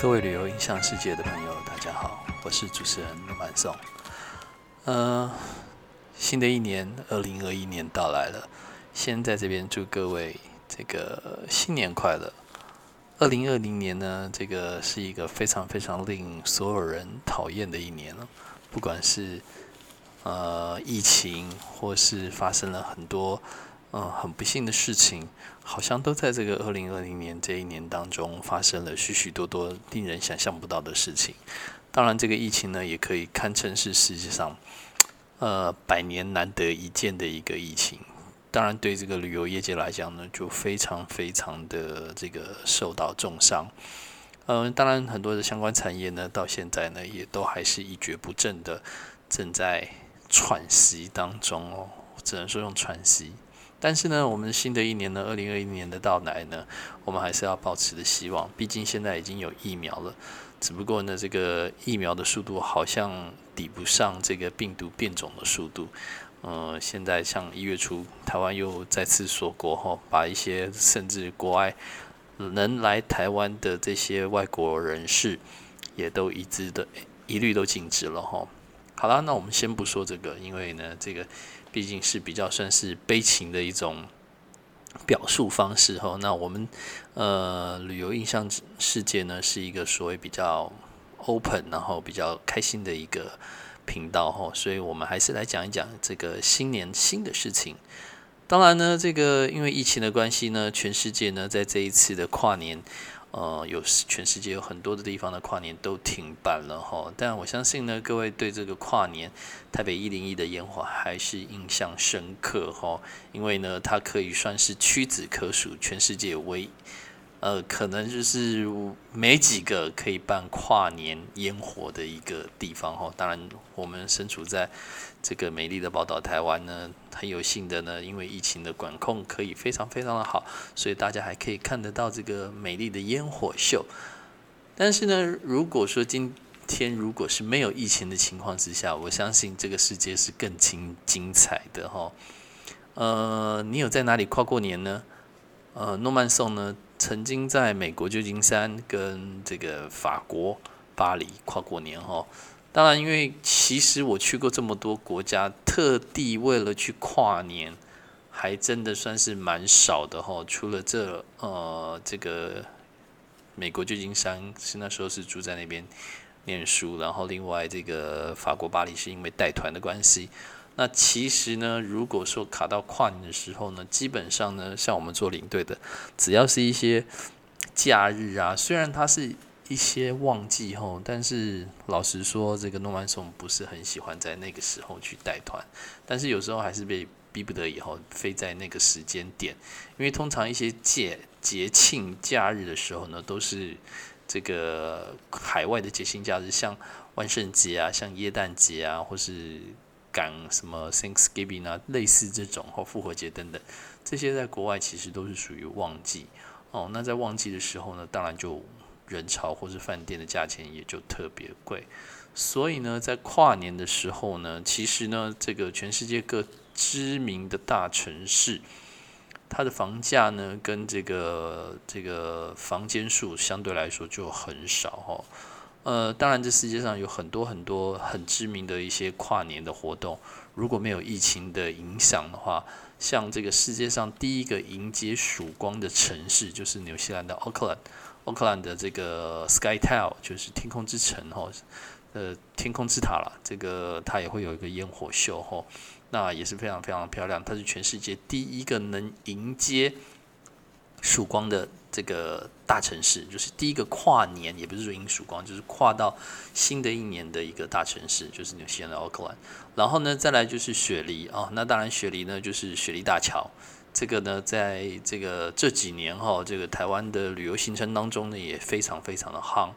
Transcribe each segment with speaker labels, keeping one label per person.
Speaker 1: 各位旅游印象世界的朋友，大家好，我是主持人陆曼颂。呃，新的一年，二零二一年到来了，先在这边祝各位这个新年快乐。二零二零年呢，这个是一个非常非常令所有人讨厌的一年了，不管是呃疫情，或是发生了很多。嗯，很不幸的事情，好像都在这个二零二零年这一年当中发生了许许多多令人想象不到的事情。当然，这个疫情呢，也可以堪称是世界上呃百年难得一见的一个疫情。当然，对这个旅游业界来讲呢，就非常非常的这个受到重伤。嗯，当然，很多的相关产业呢，到现在呢，也都还是一蹶不振的，正在喘息当中哦。只能说用喘息。但是呢，我们新的一年呢，二零二一年的到来呢，我们还是要保持的希望。毕竟现在已经有疫苗了，只不过呢，这个疫苗的速度好像抵不上这个病毒变种的速度。呃，现在像一月初，台湾又再次锁国后，把一些甚至国外能来台湾的这些外国人士，也都一致的一律都禁止了哈。好了，那我们先不说这个，因为呢，这个。毕竟是比较算是悲情的一种表述方式哈。那我们呃旅游印象世界呢，是一个所谓比较 open，然后比较开心的一个频道哈。所以我们还是来讲一讲这个新年新的事情。当然呢，这个因为疫情的关系呢，全世界呢在这一次的跨年。呃，有全世界有很多的地方的跨年都停办了哈，但我相信呢，各位对这个跨年台北一零一的烟火还是印象深刻哈，因为呢，它可以算是屈指可数全世界唯。呃，可能就是没几个可以办跨年烟火的一个地方哈。当然，我们身处在这个美丽的宝岛台湾呢，很有幸的呢，因为疫情的管控可以非常非常的好，所以大家还可以看得到这个美丽的烟火秀。但是呢，如果说今天如果是没有疫情的情况之下，我相信这个世界是更精精彩的哈。呃，你有在哪里跨过年呢？呃，诺曼颂呢？曾经在美国旧金山跟这个法国巴黎跨过年哈，当然，因为其实我去过这么多国家，特地为了去跨年，还真的算是蛮少的哈。除了这呃这个美国旧金山是那时候是住在那边念书，然后另外这个法国巴黎是因为带团的关系。那其实呢，如果说卡到跨年的时候呢，基本上呢，像我们做领队的，只要是一些假日啊，虽然它是一些旺季吼，但是老实说，这个诺曼松不是很喜欢在那个时候去带团，但是有时候还是被逼不得已后飞在那个时间点，因为通常一些节节庆假日的时候呢，都是这个海外的节庆假日，像万圣节啊，像耶诞节啊，或是。赶什么 Thanksgiving 啊，类似这种或复活节等等，这些在国外其实都是属于旺季哦。那在旺季的时候呢，当然就人潮或是饭店的价钱也就特别贵。所以呢，在跨年的时候呢，其实呢，这个全世界各知名的大城市，它的房价呢，跟这个这个房间数相对来说就很少哈。呃，当然，这世界上有很多很多很知名的一些跨年的活动。如果没有疫情的影响的话，像这个世界上第一个迎接曙光的城市，就是纽西兰的奥克兰。奥克兰的这个 Sky Tower 就是天空之城哈，呃，天空之塔了。这个它也会有一个烟火秀哈，那也是非常非常漂亮。它是全世界第一个能迎接曙光的。这个大城市就是第一个跨年，也不是说迎曙光，就是跨到新的一年的一个大城市，就是纽西兰的奥克兰。然后呢，再来就是雪梨啊，那当然雪梨呢就是雪梨大桥。这个呢，在这个这几年哈，这个台湾的旅游行程当中呢，也非常非常的夯。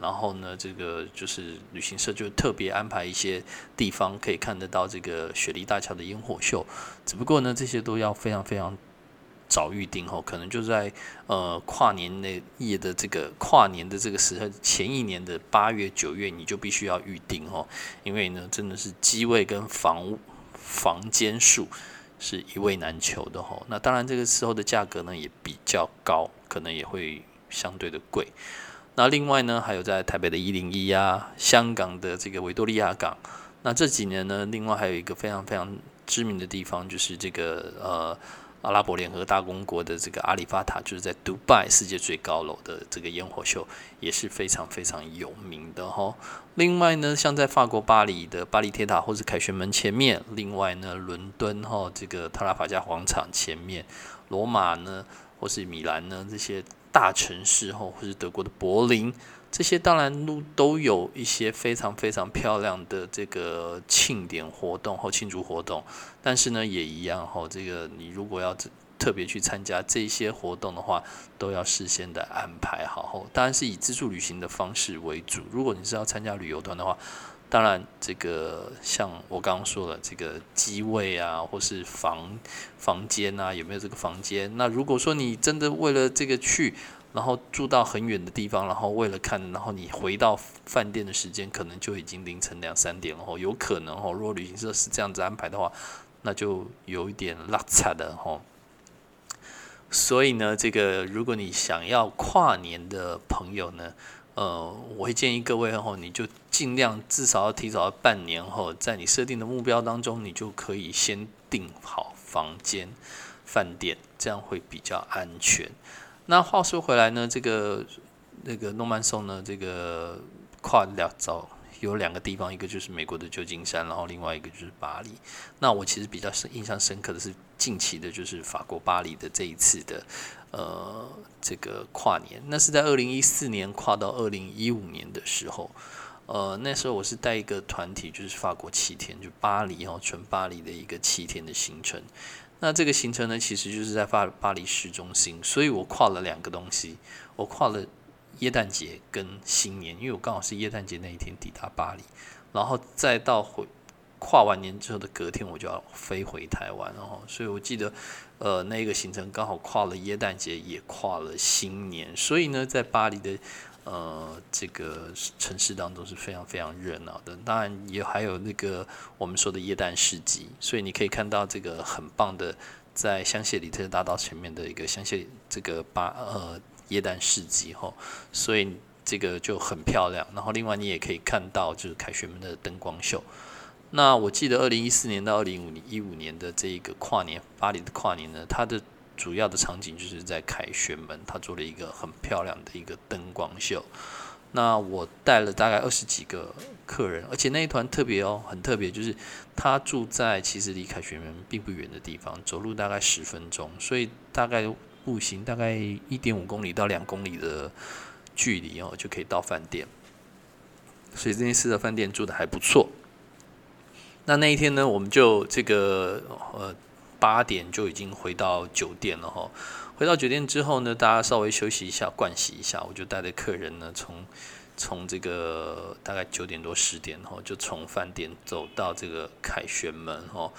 Speaker 1: 然后呢，这个就是旅行社就特别安排一些地方可以看得到这个雪梨大桥的烟火秀。只不过呢，这些都要非常非常。早预定后，可能就在呃跨年那夜的这个跨年的这个时候，前一年的八月九月，你就必须要预定哦，因为呢，真的是机位跟房房间数是一位难求的吼。那当然，这个时候的价格呢也比较高，可能也会相对的贵。那另外呢，还有在台北的一零一啊，香港的这个维多利亚港。那这几年呢，另外还有一个非常非常知名的地方，就是这个呃。阿拉伯联合大公国的这个阿里法塔，就是在迪拜世界最高楼的这个烟火秀，也是非常非常有名的哈。另外呢，像在法国巴黎的巴黎铁塔或者凯旋门前面，另外呢，伦敦哈这个特拉法加广场前面，罗马呢或是米兰呢这些大城市哈，或是德国的柏林。这些当然都都有一些非常非常漂亮的这个庆典活动或庆祝活动，但是呢也一样哈，这个你如果要特别去参加这些活动的话，都要事先的安排好。当然是以自助旅行的方式为主。如果你是要参加旅游团的话，当然这个像我刚刚说的这个机位啊，或是房房间啊，有没有这个房间？那如果说你真的为了这个去。然后住到很远的地方，然后为了看，然后你回到饭店的时间可能就已经凌晨两三点了。吼，有可能吼，如果旅行社是这样子安排的话，那就有一点拉差的吼。所以呢，这个如果你想要跨年的朋友呢，呃，我会建议各位吼，你就尽量至少要提早半年后，在你设定的目标当中，你就可以先订好房间、饭店，这样会比较安全。那话说回来呢，这个那个诺曼颂呢，这个跨两走有两个地方，一个就是美国的旧金山，然后另外一个就是巴黎。那我其实比较深印象深刻的是近期的，就是法国巴黎的这一次的呃这个跨年，那是在二零一四年跨到二零一五年的时候，呃那时候我是带一个团体，就是法国七天，就巴黎哦纯巴黎的一个七天的行程。那这个行程呢，其实就是在巴巴黎市中心，所以我跨了两个东西，我跨了耶诞节跟新年，因为我刚好是耶诞节那一天抵达巴黎，然后再到回跨完年之后的隔天，我就要飞回台湾，然后，所以我记得，呃，那个行程刚好跨了耶诞节，也跨了新年，所以呢，在巴黎的。呃，这个城市当中是非常非常热闹的，当然也还有那个我们说的耶诞市集，所以你可以看到这个很棒的，在香榭里特大道前面的一个香榭这个巴呃耶诞市集哈，所以这个就很漂亮。然后另外你也可以看到就是凯旋门的灯光秀。那我记得二零一四年到二零五一五年的这一个跨年巴黎的跨年呢，它的。主要的场景就是在凯旋门，他做了一个很漂亮的一个灯光秀。那我带了大概二十几个客人，而且那一团特别哦，很特别，就是他住在其实离凯旋门并不远的地方，走路大概十分钟，所以大概步行大概一点五公里到两公里的距离哦，就可以到饭店。所以这件事的饭店住的还不错。那那一天呢，我们就这个呃。八点就已经回到酒店了哈，回到酒店之后呢，大家稍微休息一下，盥洗一下，我就带着客人呢，从从这个大概九点多十点哈，就从饭店走到这个凯旋门哈。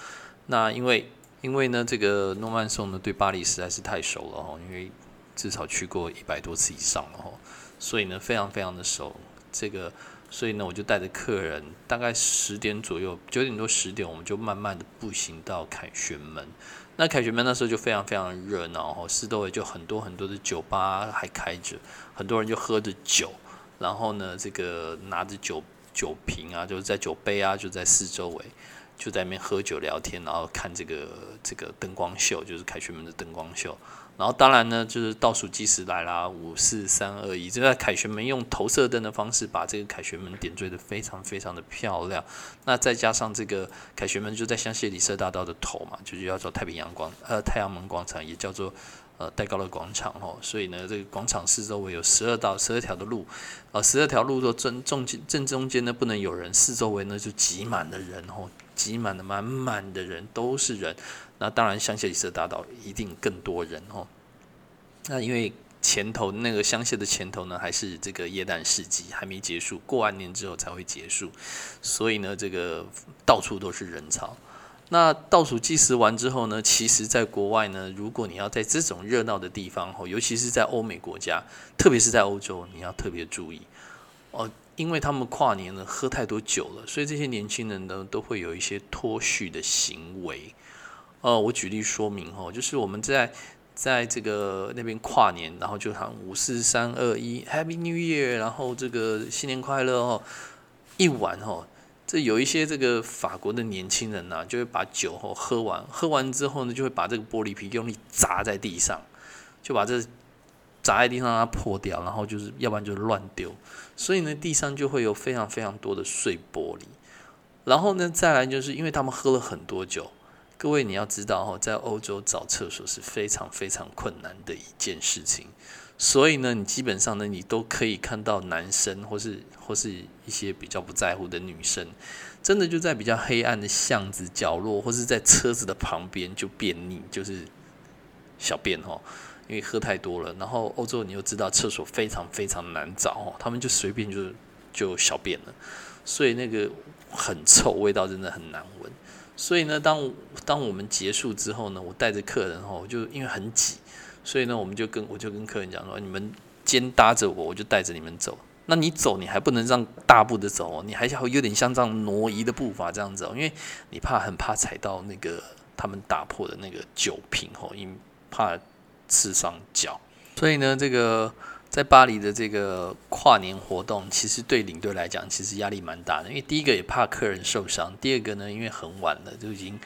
Speaker 1: 那因为因为呢，这个诺曼松呢对巴黎实在是太熟了哈，因为至少去过一百多次以上了哈，所以呢非常非常的熟这个。所以呢，我就带着客人，大概十点左右，九点多十点，我们就慢慢的步行到凯旋门。那凯旋门那时候就非常非常热闹，哦，四周围就很多很多的酒吧还开着，很多人就喝着酒，然后呢，这个拿着酒酒瓶啊，就是在酒杯啊，就在四周围就在那边喝酒聊天，然后看这个这个灯光秀，就是凯旋门的灯光秀。然后当然呢，就是倒数计时来啦，五四三二一，就在凯旋门用投射灯的方式把这个凯旋门点缀的非常非常的漂亮。那再加上这个凯旋门就在香榭里舍大道的头嘛，就是叫做太平洋广呃太阳门广场，也叫做呃戴高乐广场哦。所以呢，这个广场四周围有十二道十二条的路，呃十二条路的正中间正中间呢不能有人，四周围呢就挤满了人哦，挤满了满满的人都是人。那当然，香榭里舍大道一定更多人哦。那因为前头那个香榭的前头呢，还是这个耶诞市集还没结束，过完年之后才会结束，所以呢，这个到处都是人潮。那倒数计时完之后呢，其实在国外呢，如果你要在这种热闹的地方哦，尤其是在欧美国家，特别是在欧洲，你要特别注意哦，因为他们跨年呢喝太多酒了，所以这些年轻人呢都会有一些脱序的行为。呃，我举例说明哦，就是我们在在这个那边跨年，然后就喊五四三二一 Happy New Year，然后这个新年快乐哦，一晚哦，这有一些这个法国的年轻人呐，就会把酒哦喝完，喝完之后呢，就会把这个玻璃瓶用力砸在地上，就把这砸在地上让它破掉，然后就是要不然就乱丢，所以呢，地上就会有非常非常多的碎玻璃。然后呢，再来就是因为他们喝了很多酒，各位你要知道哈，在欧洲找厕所是非常非常困难的一件事情，所以呢，你基本上呢，你都可以看到男生或是或是一些比较不在乎的女生，真的就在比较黑暗的巷子角落，或是在车子的旁边就便秘，就是小便哈，因为喝太多了。然后欧洲你又知道厕所非常非常难找哦，他们就随便就就小便了，所以那个。很臭，味道真的很难闻。所以呢，当当我们结束之后呢，我带着客人哈，就因为很挤，所以呢，我们就跟我就跟客人讲说，你们肩搭着我，我就带着你们走。那你走，你还不能让大步的走哦，你还要有点像这样挪移的步伐这样子哦，因为你怕很怕踩到那个他们打破的那个酒瓶哦，因怕刺伤脚。所以呢，这个。在巴黎的这个跨年活动，其实对领队来讲，其实压力蛮大的。因为第一个也怕客人受伤，第二个呢，因为很晚了，就已经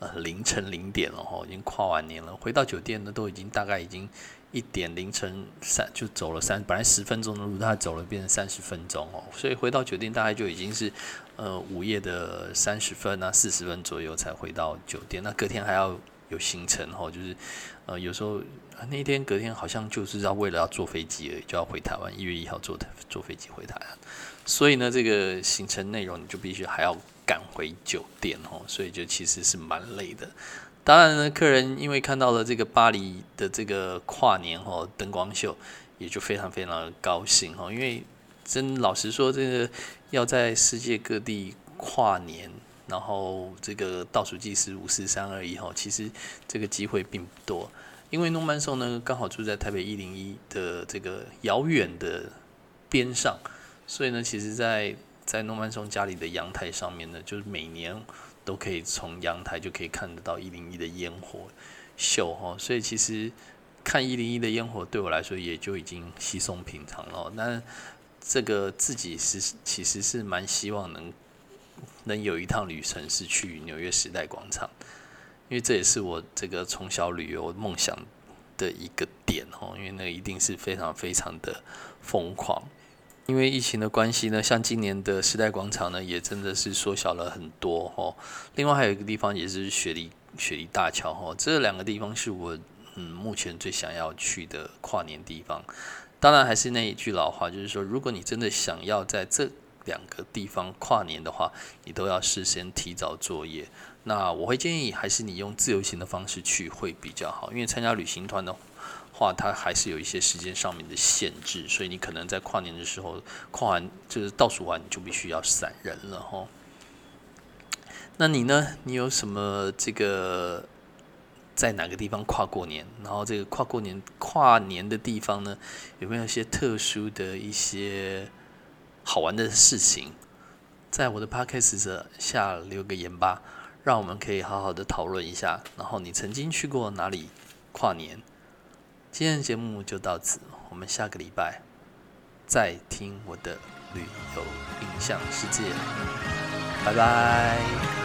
Speaker 1: 呃凌晨零点了哈，已经跨完年了。回到酒店呢，都已经大概已经一点凌晨三就走了三，本来十分钟的路，他走了变成三十分钟哦。所以回到酒店大概就已经是呃午夜的三十分啊四十分左右才回到酒店。那隔天还要有行程哈，就是呃有时候。那天隔天好像就是要为了要坐飞机而已，就要回台湾，一月一号坐坐飞机回台湾，所以呢，这个行程内容你就必须还要赶回酒店哦，所以就其实是蛮累的。当然呢，客人因为看到了这个巴黎的这个跨年哦灯光秀，也就非常非常的高兴哦，因为真老实说，这个要在世界各地跨年，然后这个倒数计时五四三二一哦，其实这个机会并不多。因为诺曼颂呢刚好住在台北一零一的这个遥远的边上，所以呢，其实，在在诺曼颂家里的阳台上面呢，就是每年都可以从阳台就可以看得到一零一的烟火秀哈，所以其实看一零一的烟火对我来说也就已经稀松平常了。那这个自己是其实是蛮希望能能有一趟旅程是去纽约时代广场。因为这也是我这个从小旅游梦想的一个点哦，因为那一定是非常非常的疯狂。因为疫情的关系呢，像今年的时代广场呢，也真的是缩小了很多哦。另外还有一个地方也是雪梨雪梨大桥哦，这两个地方是我嗯目前最想要去的跨年地方。当然还是那一句老话，就是说，如果你真的想要在这两个地方跨年的话，你都要事先提早作业。那我会建议，还是你用自由行的方式去会比较好，因为参加旅行团的话，它还是有一些时间上面的限制，所以你可能在跨年的时候跨完就是倒数完，你就必须要散人了哈。那你呢？你有什么这个在哪个地方跨过年？然后这个跨过年跨年的地方呢，有没有一些特殊的一些好玩的事情？在我的 podcast 下留个言吧。让我们可以好好的讨论一下，然后你曾经去过哪里跨年？今天的节目就到此，我们下个礼拜再听我的旅游印象世界，拜拜。